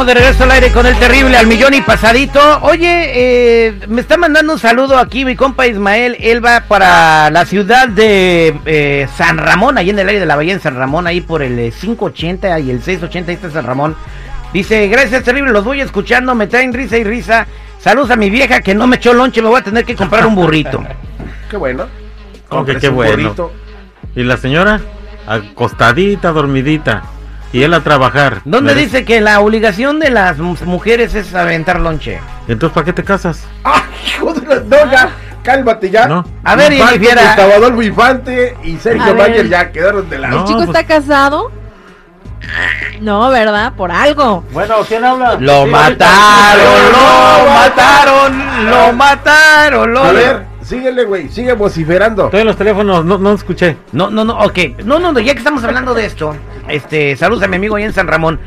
Estamos de regreso al aire con el terrible al millón y pasadito. Oye, eh, me está mandando un saludo aquí mi compa Ismael. Él va para la ciudad de eh, San Ramón, ahí en el aire de la bahía en San Ramón, ahí por el 580 eh, y el 680, ahí está San Ramón. Dice, gracias terrible, los voy escuchando, me traen risa y risa. Saludos a mi vieja que no me echó lonche, me voy a tener que comprar un burrito. qué bueno. ¿Cómo que qué bueno? ¿Y la señora? Acostadita, dormidita. Y él a trabajar. ¿Dónde dice que la obligación de las mujeres es aventar lonche? Entonces, ¿para qué te casas? ¡Ay, hijo de la... No, ya, cálmate ya. No. A ver, y Gustavo Adolfo Infante y Sergio Mayer ya quedaron de lado. ¿El chico está pues- casado? No, ¿verdad? Por algo. Bueno, ¿quién habla? Lo mataron, lo mataron, lo mataron, lo... A ver, síguele, güey, sigue vociferando. Estoy en los teléfonos, no, no escuché. No, no, no, ok. No, no, ya que estamos hablando de esto, este, saludos a mi amigo ahí en San Ramón.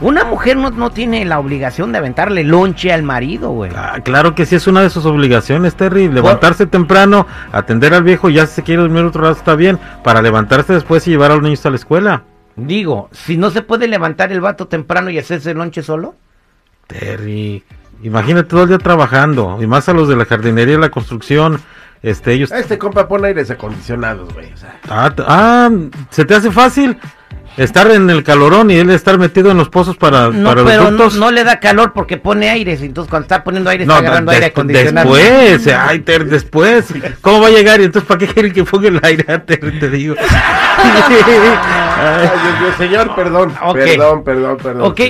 Una mujer no, tiene la obligación de aventarle lonche al marido, güey. Ah, claro que sí, es una de sus obligaciones, Terry. Levantarse temprano, atender al viejo, ya si se quiere dormir otro lado está bien, para levantarse después y llevar a los niños a la escuela. Digo, si no se puede levantar el vato temprano y hacerse el lonche solo. Terry, imagínate todo el día trabajando, y más a los de la jardinería y la construcción. Este, ellos... Este compa pone aires acondicionados, güey. ah, ah, ¿se te hace fácil? estar en el calorón y él estar metido en los pozos para, no, para pero No, no, le da calor porque pone aire, entonces cuando está poniendo aire está agarrando aire acondicionado. Después, ay, ter, después, ¿cómo va a llegar? Y entonces, ¿para qué quiere que ponga el aire? Ter, te digo. ay, Dios, señor, perdón, perdón, perdón, perdón. Ok.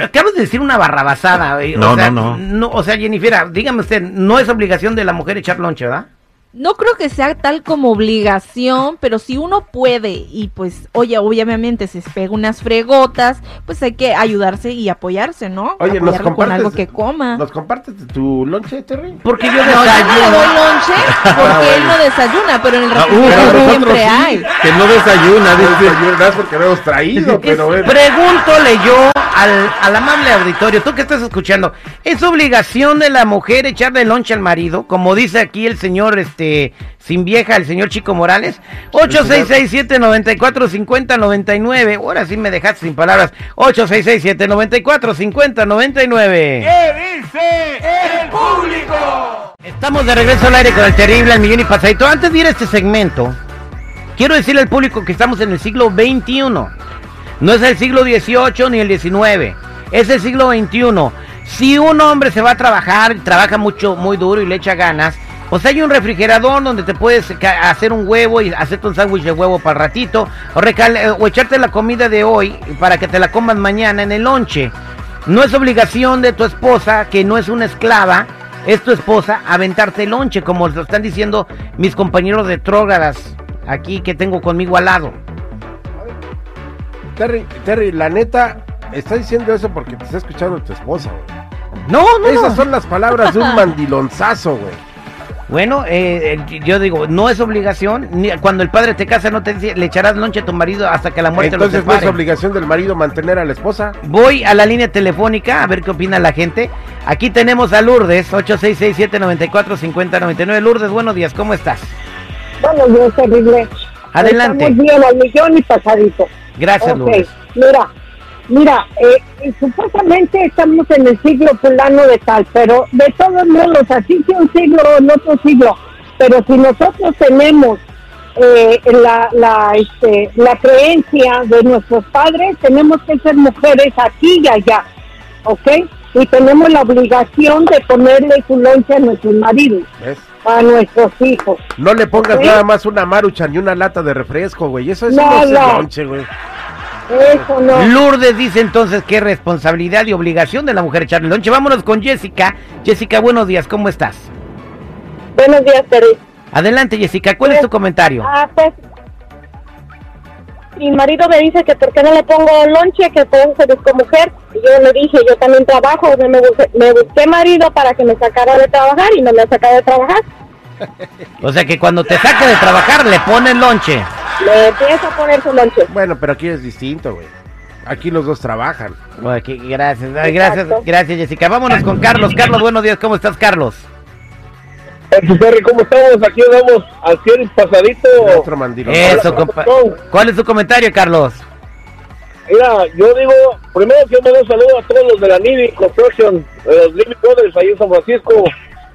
Acabas de decir una barrabasada. No, no, no, no. O sea, Jennifer, dígame usted, no es obligación de la mujer echar lonche, ¿verdad? No creo que sea tal como obligación, pero si uno puede y pues, oye, obviamente se pega unas fregotas, pues hay que ayudarse y apoyarse, ¿no? Oye, nos compartes, con algo que coma. ¿Nos compartes tu lonche, Terry? Porque yo desayuno. No, yo doy lonche porque ah, él no desayuna, pero en el ah, restaurante siempre hay. Que no desayuna, dice, porque no hemos traído, pero bueno. Pregúntole yo al, al amable auditorio, tú que estás escuchando, ¿es obligación de la mujer echarle lonche al marido? Como dice aquí el señor, este este, sin vieja, el señor Chico Morales. 8667-945099. Ahora sí me dejaste sin palabras. 8667-945099. ¿Qué dice el público? Estamos de regreso al aire con el terrible, el millón y pasadito. Antes de ir a este segmento, quiero decirle al público que estamos en el siglo XXI. No es el siglo XVIII ni el XIX. Es el siglo XXI. Si un hombre se va a trabajar, trabaja mucho, muy duro y le echa ganas, o sea, hay un refrigerador donde te puedes hacer un huevo y hacerte un sándwich de huevo para ratito. O, eh, o echarte la comida de hoy para que te la comas mañana en el lonche. No es obligación de tu esposa, que no es una esclava, es tu esposa, aventarte el lonche, como lo están diciendo mis compañeros de trógadas aquí que tengo conmigo al lado. Terry, Terry, la neta, está diciendo eso porque te está escuchando tu esposa, güey. No, no. Esas son las palabras de un mandilonzazo, güey. Bueno, eh, yo digo, no es obligación. Ni, cuando el padre te casa, no te dice, le echarás lonche a tu marido hasta que la muerte Entonces, lo separe. ¿no es obligación del marido mantener a la esposa? Voy a la línea telefónica a ver qué opina la gente. Aquí tenemos a Lourdes, 8667-945099. Lourdes, buenos días, ¿cómo estás? Buenos días, terrible. Adelante. Estamos bien, al millón y pasadito. Gracias, Lourdes. Mira, Mira, eh, supuestamente estamos en el siglo fulano de tal, pero de todos modos, así que un siglo o en otro siglo, pero si nosotros tenemos eh, la, la, este, la creencia de nuestros padres, tenemos que ser mujeres aquí y allá, ¿ok? Y tenemos la obligación de ponerle su a nuestros maridos. A nuestros hijos. No le pongas nada más una marucha ni una lata de refresco, güey. Eso es un lonche, güey. Lourdes dice entonces que es responsabilidad y obligación de la mujer echarle lonche. Vámonos con Jessica. Jessica, buenos días, ¿cómo estás? Buenos días, Terry. Adelante, Jessica, ¿cuál es tu comentario? Ah, pues, mi marido me dice que por qué no le pongo lonche, que todo se buscó mujer. Y yo le dije, yo también trabajo, me busqué, me busqué marido para que me sacara de trabajar y no me ha sacado de trabajar. o sea que cuando te saca de trabajar le ponen lonche. Le empieza a poner su lonche. Bueno, pero aquí es distinto, güey. Aquí los dos trabajan. gracias, gracias, gracias Jessica. Vámonos con Carlos. Carlos, buenos días, ¿cómo estás, Carlos? ¿cómo estamos? Aquí vamos al cielo pasadito. Eso, compa ¿Cuál es tu comentario, Carlos? mira, yo digo, primero que me un saludo a todos los de la Navy Construction, de los Living Brothers, ahí en San Francisco.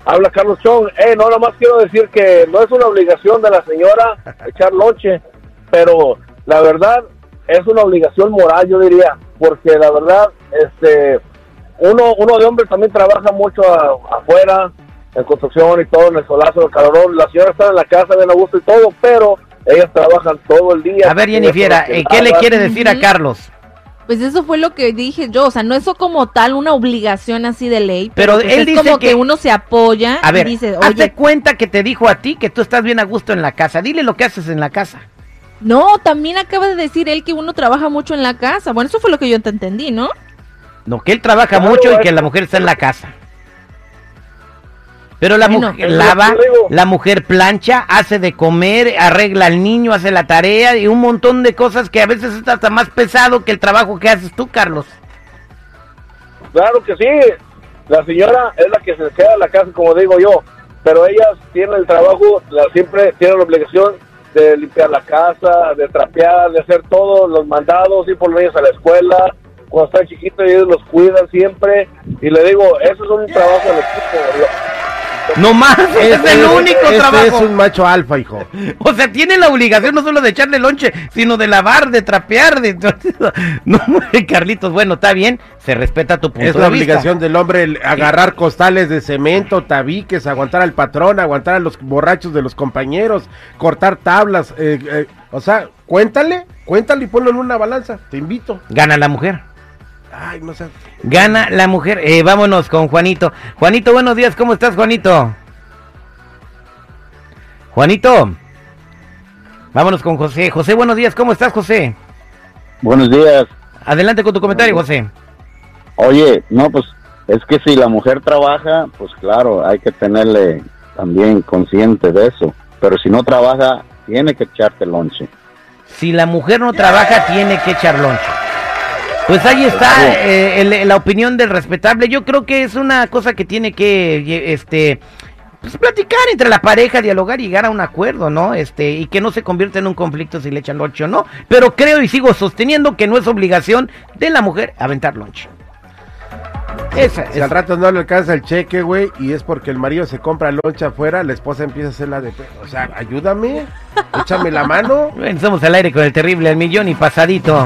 Habla Carlos Chong. Eh, no, nada más quiero decir que no es una obligación de la señora echar lonche, pero la verdad es una obligación moral, yo diría, porque la verdad, este, uno, uno de hombres también trabaja mucho a- afuera, en construcción y todo, en el solazo, el calorón. La señora está en la casa, bien a gusto y todo, pero ellas trabajan todo el día. A ver, Jennifer, Ellas ¿qué le quiere decir a. Carlos? Pues eso fue lo que dije yo, o sea, no es como tal una obligación así de ley, Pero pero, pues él es dice como que, que- uno se apoya A ver, y dice, hazte cuenta que te dijo a ti que tú estás bien a gusto en la casa. Dile lo que haces en la casa. No, también acaba de decir él que uno trabaja mucho en la casa. Bueno, eso fue lo que yo te entendí, ¿no? No, que él trabaja Claro, mucho y que la mujer está en la casa. Pero la Bueno, mujer lava, la mujer plancha, hace de comer, arregla al niño, hace la tarea y un montón de cosas que a veces es hasta más pesado que el trabajo que haces tú, Carlos. Claro que sí. La señora es la que se queda en la casa, como digo yo. Pero ellas tienen el trabajo, la, siempre tienen la obligación de limpiar la casa, de trapear, de hacer todos los mandados, ir por los a la escuela. Cuando están chiquitos ellos los cuidan siempre. Y le digo, eso es un trabajo del equipo. No más, es el único este trabajo. es un macho alfa, hijo. O sea, tiene la obligación no solo de echarle lonche, sino de lavar, de trapear, de... No, Carlitos, bueno, está bien, se respeta tu punto Es de la vista. obligación del hombre el agarrar costales de cemento, tabiques, aguantar al patrón, aguantar a los borrachos de los compañeros, cortar tablas. eh, eh, o sea, cuéntale, cuéntale y ponlo en una balanza. Te invito. Gana la mujer. Ay, no sé. Gana la mujer. Eh, vámonos con Juanito. Juanito, buenos días. ¿Cómo estás, Juanito? Juanito. Vámonos con José. José, buenos días. ¿Cómo estás, José? Buenos días. Adelante con tu comentario, José. Oye, no, pues es que si la mujer trabaja, pues claro, hay que tenerle también consciente de eso. Pero si no trabaja, tiene que echarte lonche. Si la mujer no trabaja, tiene que echar lonche. Pues ahí está eh, el- la opinión del respetable. Yo creo que es una cosa que tiene que, eh, este, pues platicar entre la pareja, dialogar y llegar a un acuerdo, ¿no? Este, y que no se convierta en un conflicto si le echan lonche o no. Pero creo y sigo sosteniendo que no es obligación de la mujer aventar lonche. Esa, Si al rato no le alcanza el cheque, güey, y es porque el marido se compra loncha afuera, la esposa empieza a hacer la de... O sea, ayúdame, échame la mano. Bueno, somos al aire con el terrible al millón y pasadito.